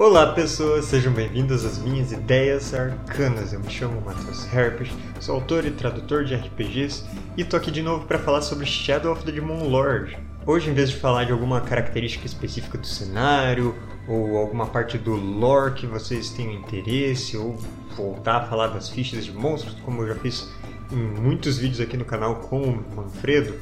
Olá pessoas, sejam bem-vindos às minhas ideias arcanas. Eu me chamo Matheus Herpes, sou autor e tradutor de RPGs e tô aqui de novo para falar sobre Shadow of the Demon Lord. Hoje, em vez de falar de alguma característica específica do cenário ou alguma parte do lore que vocês tenham interesse ou voltar a falar das fichas de monstros, como eu já fiz em muitos vídeos aqui no canal com o Manfredo,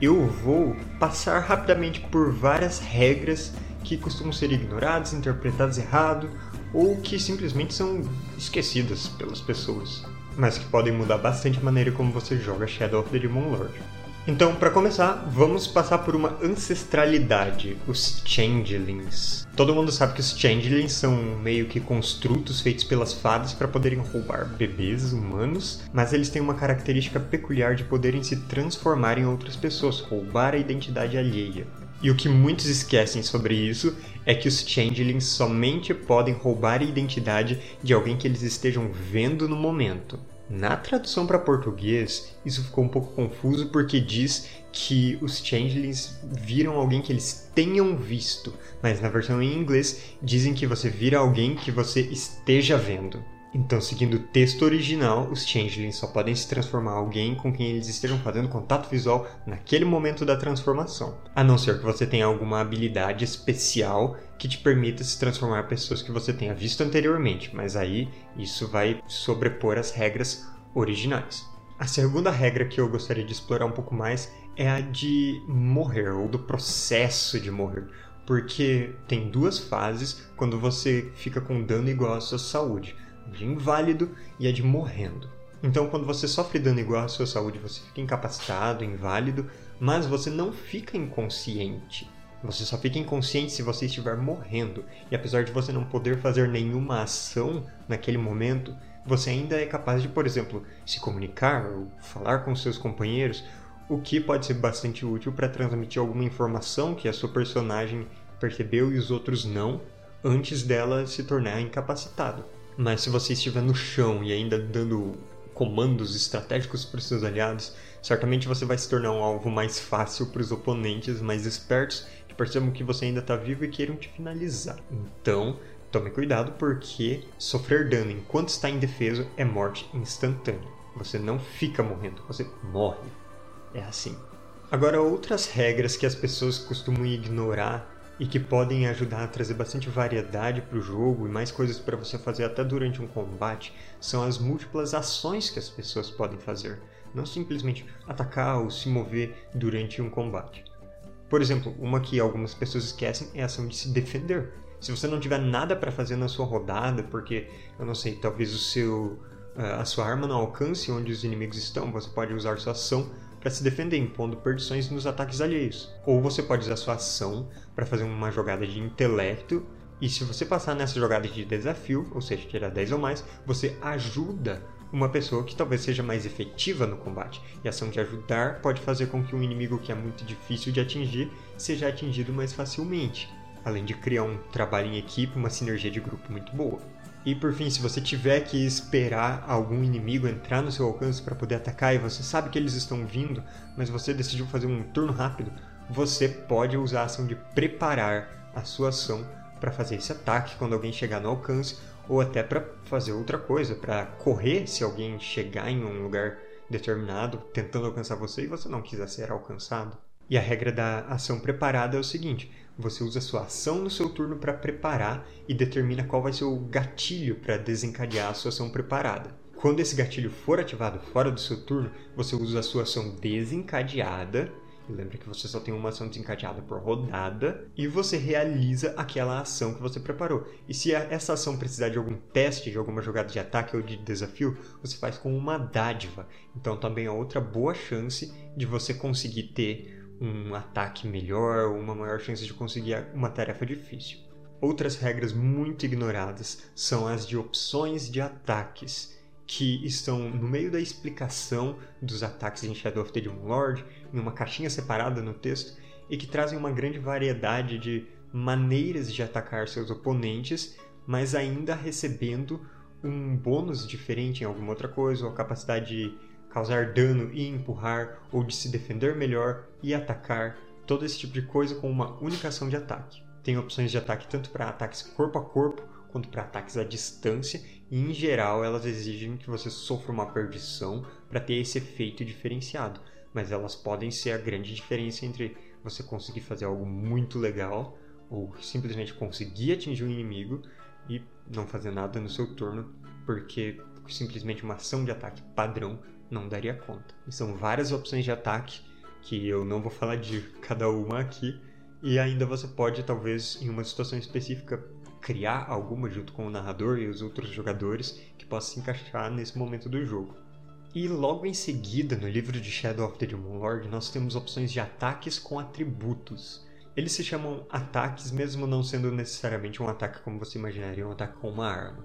eu vou passar rapidamente por várias regras que costumam ser ignoradas, interpretadas errado ou que simplesmente são esquecidas pelas pessoas, mas que podem mudar bastante a maneira como você joga Shadow of the Demon Lord. Então, para começar, vamos passar por uma ancestralidade, os Changelings. Todo mundo sabe que os Changelings são meio que construtos feitos pelas fadas para poderem roubar bebês humanos, mas eles têm uma característica peculiar de poderem se transformar em outras pessoas, roubar a identidade alheia. E o que muitos esquecem sobre isso é que os Changelings somente podem roubar a identidade de alguém que eles estejam vendo no momento. Na tradução para português, isso ficou um pouco confuso porque diz que os Changelings viram alguém que eles tenham visto, mas na versão em inglês dizem que você vira alguém que você esteja vendo. Então, seguindo o texto original, os Changelings só podem se transformar em alguém com quem eles estejam fazendo contato visual naquele momento da transformação, a não ser que você tenha alguma habilidade especial que te permita se transformar em pessoas que você tenha visto anteriormente, mas aí isso vai sobrepor as regras originais. A segunda regra que eu gostaria de explorar um pouco mais é a de morrer, ou do processo de morrer. Porque tem duas fases quando você fica com dano igual à sua saúde de inválido e a de morrendo. Então, quando você sofre dano igual à sua saúde, você fica incapacitado, inválido, mas você não fica inconsciente. Você só fica inconsciente se você estiver morrendo. E apesar de você não poder fazer nenhuma ação naquele momento, você ainda é capaz de, por exemplo, se comunicar ou falar com seus companheiros, o que pode ser bastante útil para transmitir alguma informação que a sua personagem percebeu e os outros não, antes dela se tornar incapacitado. Mas se você estiver no chão e ainda dando comandos estratégicos para os seus aliados, certamente você vai se tornar um alvo mais fácil para os oponentes mais espertos que percebam que você ainda está vivo e queiram te finalizar. Então, tome cuidado porque sofrer dano enquanto está indefeso é morte instantânea. Você não fica morrendo, você morre. É assim. Agora, outras regras que as pessoas costumam ignorar e que podem ajudar a trazer bastante variedade para o jogo e mais coisas para você fazer até durante um combate são as múltiplas ações que as pessoas podem fazer, não simplesmente atacar ou se mover durante um combate. Por exemplo, uma que algumas pessoas esquecem é a ação de se defender. Se você não tiver nada para fazer na sua rodada, porque eu não sei, talvez o seu a sua arma não alcance onde os inimigos estão, você pode usar sua ação para se defender, impondo perdições nos ataques alheios. Ou você pode usar sua ação para fazer uma jogada de intelecto, e se você passar nessa jogada de desafio, ou seja, tirar 10 ou mais, você ajuda uma pessoa que talvez seja mais efetiva no combate. E a ação de ajudar pode fazer com que um inimigo que é muito difícil de atingir seja atingido mais facilmente, além de criar um trabalho em equipe, uma sinergia de grupo muito boa. E por fim, se você tiver que esperar algum inimigo entrar no seu alcance para poder atacar e você sabe que eles estão vindo, mas você decidiu fazer um turno rápido, você pode usar a ação de preparar a sua ação para fazer esse ataque quando alguém chegar no alcance ou até para fazer outra coisa, para correr se alguém chegar em um lugar determinado tentando alcançar você e você não quiser ser alcançado. E a regra da ação preparada é o seguinte: você usa sua ação no seu turno para preparar e determina qual vai ser o gatilho para desencadear a sua ação preparada. Quando esse gatilho for ativado fora do seu turno, você usa a sua ação desencadeada. Lembra que você só tem uma ação desencadeada por rodada e você realiza aquela ação que você preparou. E se essa ação precisar de algum teste, de alguma jogada de ataque ou de desafio, você faz com uma dádiva. Então também é outra boa chance de você conseguir ter um ataque melhor uma maior chance de conseguir uma tarefa difícil. Outras regras muito ignoradas são as de opções de ataques, que estão no meio da explicação dos ataques em Shadow of the Demon Lord, em uma caixinha separada no texto, e que trazem uma grande variedade de maneiras de atacar seus oponentes, mas ainda recebendo um bônus diferente em alguma outra coisa, ou a capacidade de causar dano e empurrar, ou de se defender melhor e atacar, todo esse tipo de coisa com uma única ação de ataque. tem opções de ataque tanto para ataques corpo a corpo quanto para ataques à distância, e em geral elas exigem que você sofra uma perdição para ter esse efeito diferenciado, mas elas podem ser a grande diferença entre você conseguir fazer algo muito legal ou simplesmente conseguir atingir um inimigo e não fazer nada no seu turno, porque simplesmente uma ação de ataque padrão não daria conta. E são várias opções de ataque que eu não vou falar de cada uma aqui, e ainda você pode, talvez, em uma situação específica, criar alguma junto com o narrador e os outros jogadores que possa se encaixar nesse momento do jogo. E logo em seguida, no livro de Shadow of the Demon Lord, nós temos opções de ataques com atributos. Eles se chamam ataques, mesmo não sendo necessariamente um ataque como você imaginaria um ataque com uma arma.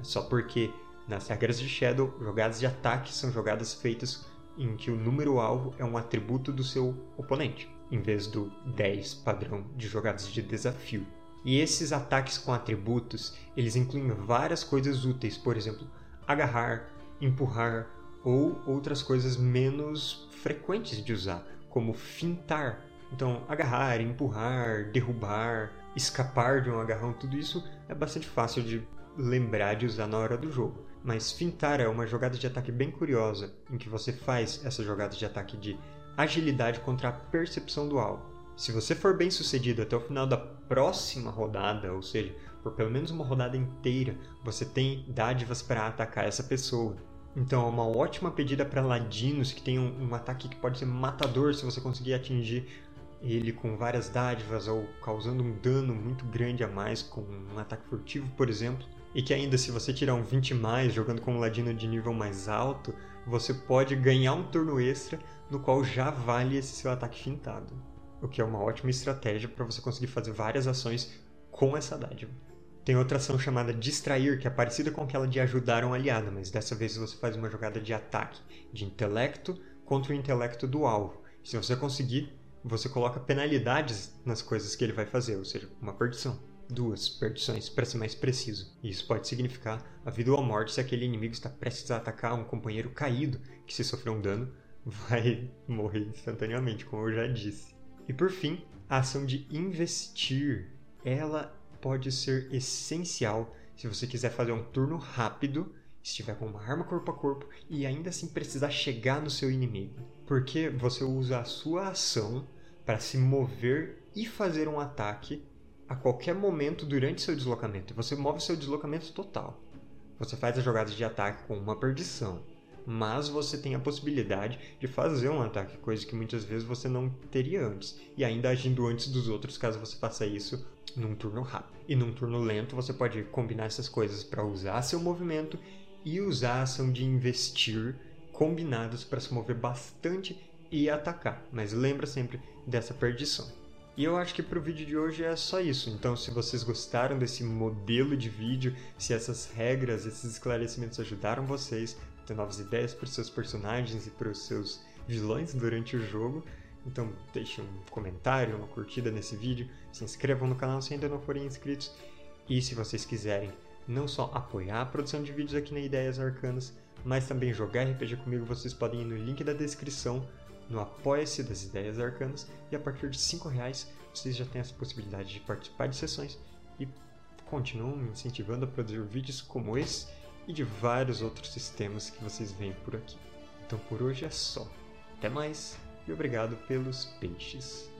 É só porque nas regras de Shadow, jogadas de ataque são jogadas feitas em que o número alvo é um atributo do seu oponente, em vez do 10 padrão de jogadas de desafio. E esses ataques com atributos, eles incluem várias coisas úteis, por exemplo, agarrar, empurrar ou outras coisas menos frequentes de usar, como fintar. Então, agarrar, empurrar, derrubar, escapar de um agarrão, tudo isso é bastante fácil de lembrar de usar na hora do jogo. Mas fintar é uma jogada de ataque bem curiosa, em que você faz essa jogada de ataque de agilidade contra a percepção do alvo. Se você for bem sucedido até o final da próxima rodada, ou seja, por pelo menos uma rodada inteira, você tem dádivas para atacar essa pessoa. Então é uma ótima pedida para ladinos que tem um, um, ataque que pode ser matador se você conseguir atingir ele com várias dádivas ou causando um dano muito grande a mais com um ataque furtivo, por exemplo. E que ainda se você tirar um 20 mais jogando com um ladino de nível mais alto, você pode ganhar um turno extra no qual já vale esse seu ataque fintado. O que é uma ótima estratégia para você conseguir fazer várias ações com essa dádiva. Tem outra ação chamada Distrair, que é parecida com aquela de ajudar um aliado, mas dessa vez você faz uma jogada de ataque, de intelecto contra o intelecto do alvo. Se você conseguir, você coloca penalidades nas coisas que ele vai fazer, ou seja, uma perdição. Duas perdições, para ser mais preciso. Isso pode significar a vida ou a morte se aquele inimigo está prestes a atacar um companheiro caído, que se sofrer um dano, vai morrer instantaneamente, como eu já disse. E por fim, a ação de investir. Ela pode ser essencial se você quiser fazer um turno rápido estiver com uma arma corpo a corpo e ainda assim precisar chegar no seu inimigo. Porque você usa a sua ação para se mover e fazer um ataque a qualquer momento durante seu deslocamento. Você move seu deslocamento total. Você faz as jogadas de ataque com uma perdição, mas você tem a possibilidade de fazer um ataque, coisa que muitas vezes você não teria antes, e ainda agindo antes dos outros caso você faça isso num turno rápido. E num turno lento você pode combinar essas coisas para usar seu movimento e usar a ação de investir combinados para se mover bastante e atacar. Mas lembra sempre dessa perdição. E eu acho que para o vídeo de hoje é só isso. Então, se vocês gostaram desse modelo de vídeo, se essas regras, esses esclarecimentos ajudaram vocês a ter novas ideias para os seus personagens e para os seus vilões durante o jogo, então deixem um comentário, uma curtida nesse vídeo, se inscrevam no canal se ainda não forem inscritos. E se vocês quiserem não só apoiar a produção de vídeos aqui na Ideias Arcanas, mas também jogar RPG comigo, vocês podem ir no link da descrição, no Apoia-se das Ideias Arcanas, e a partir de 5 reais vocês já têm essa possibilidade de participar de sessões e continuam me incentivando a produzir vídeos como esse e de vários outros sistemas que vocês veem por aqui. Então por hoje é só. Até mais e obrigado pelos peixes.